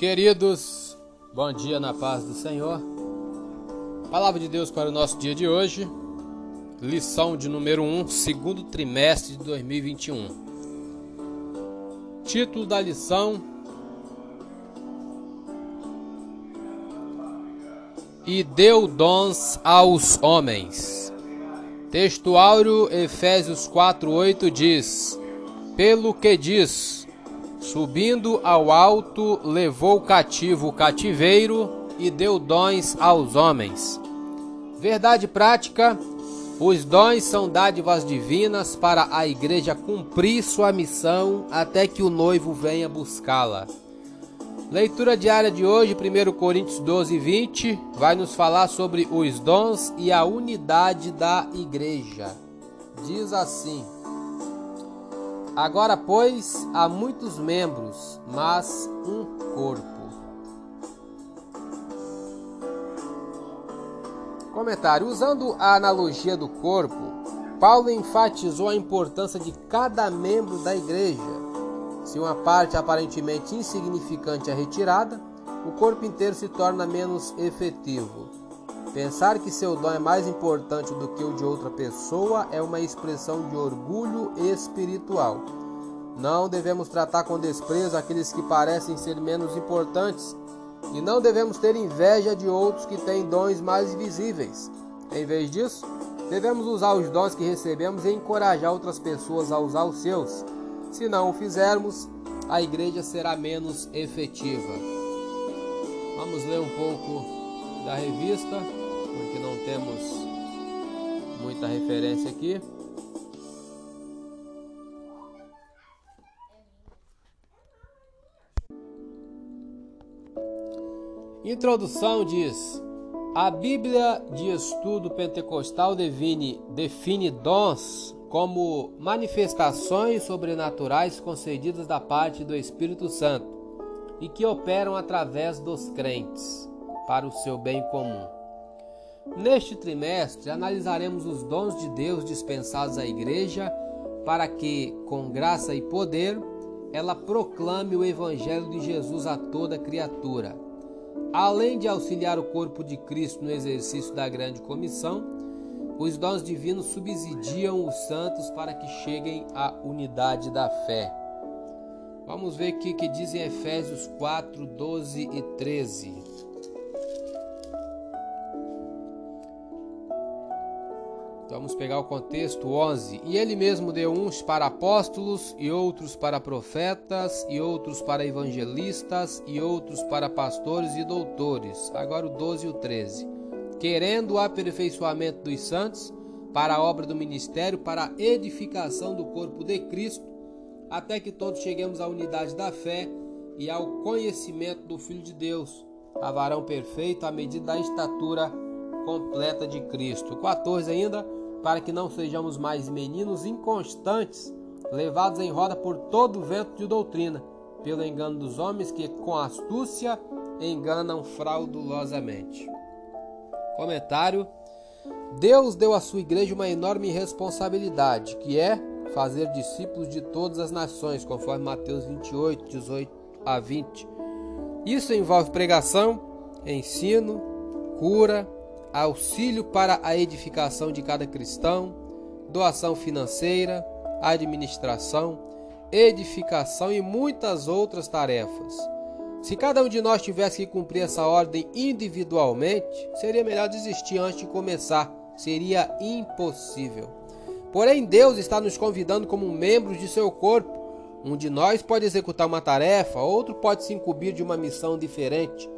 Queridos, bom dia na paz do Senhor. Palavra de Deus para o nosso dia de hoje. Lição de número 1, segundo trimestre de 2021. Título da lição: E deu dons aos homens. Textuário Efésios 4:8 diz: Pelo que diz: Subindo ao alto, levou cativo o cativeiro e deu dons aos homens. Verdade prática: os dons são dádivas divinas para a igreja cumprir sua missão até que o noivo venha buscá-la. Leitura diária de hoje, 1 Coríntios 12, 20, vai nos falar sobre os dons e a unidade da igreja. Diz assim. Agora, pois, há muitos membros, mas um corpo. Comentário: Usando a analogia do corpo, Paulo enfatizou a importância de cada membro da igreja. Se uma parte aparentemente insignificante é retirada, o corpo inteiro se torna menos efetivo. Pensar que seu dom é mais importante do que o de outra pessoa é uma expressão de orgulho espiritual. Não devemos tratar com desprezo aqueles que parecem ser menos importantes e não devemos ter inveja de outros que têm dons mais visíveis. Em vez disso, devemos usar os dons que recebemos e encorajar outras pessoas a usar os seus. Se não o fizermos, a igreja será menos efetiva. Vamos ler um pouco da revista, porque não temos muita referência aqui. Introdução diz: A Bíblia de Estudo Pentecostal define, define dons como manifestações sobrenaturais concedidas da parte do Espírito Santo e que operam através dos crentes para o seu bem comum. Neste trimestre, analisaremos os dons de Deus dispensados à Igreja para que, com graça e poder, ela proclame o Evangelho de Jesus a toda criatura. Além de auxiliar o corpo de Cristo no exercício da grande comissão, os dons divinos subsidiam os santos para que cheguem à unidade da fé. Vamos ver o que diz em Efésios 4, 12 e 13. Vamos pegar o contexto 11. E ele mesmo deu uns para apóstolos, e outros para profetas, e outros para evangelistas, e outros para pastores e doutores. Agora o 12 e o 13. Querendo o aperfeiçoamento dos santos, para a obra do ministério, para a edificação do corpo de Cristo, até que todos cheguemos à unidade da fé e ao conhecimento do Filho de Deus, a varão perfeito à medida da estatura completa de Cristo. 14 ainda para que não sejamos mais meninos inconstantes, levados em roda por todo vento de doutrina, pelo engano dos homens que com astúcia enganam fraudulosamente. Comentário: Deus deu à sua igreja uma enorme responsabilidade, que é fazer discípulos de todas as nações, conforme Mateus 28, 18 a 20. Isso envolve pregação, ensino, cura, auxílio para a edificação de cada cristão, doação financeira, administração, edificação e muitas outras tarefas. Se cada um de nós tivesse que cumprir essa ordem individualmente, seria melhor desistir antes de começar. Seria impossível. Porém, Deus está nos convidando como membros de seu corpo. Um de nós pode executar uma tarefa, outro pode se incumbir de uma missão diferente.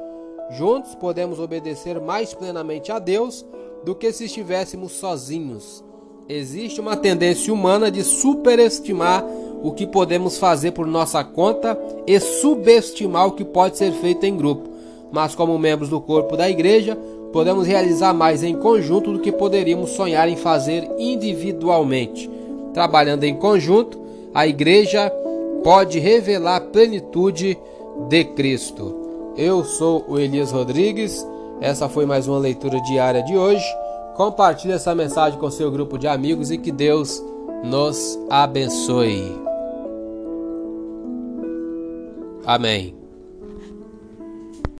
Juntos podemos obedecer mais plenamente a Deus do que se estivéssemos sozinhos. Existe uma tendência humana de superestimar o que podemos fazer por nossa conta e subestimar o que pode ser feito em grupo. Mas, como membros do corpo da igreja, podemos realizar mais em conjunto do que poderíamos sonhar em fazer individualmente. Trabalhando em conjunto, a igreja pode revelar a plenitude de Cristo. Eu sou o Elias Rodrigues. Essa foi mais uma leitura diária de hoje. Compartilhe essa mensagem com seu grupo de amigos e que Deus nos abençoe. Amém.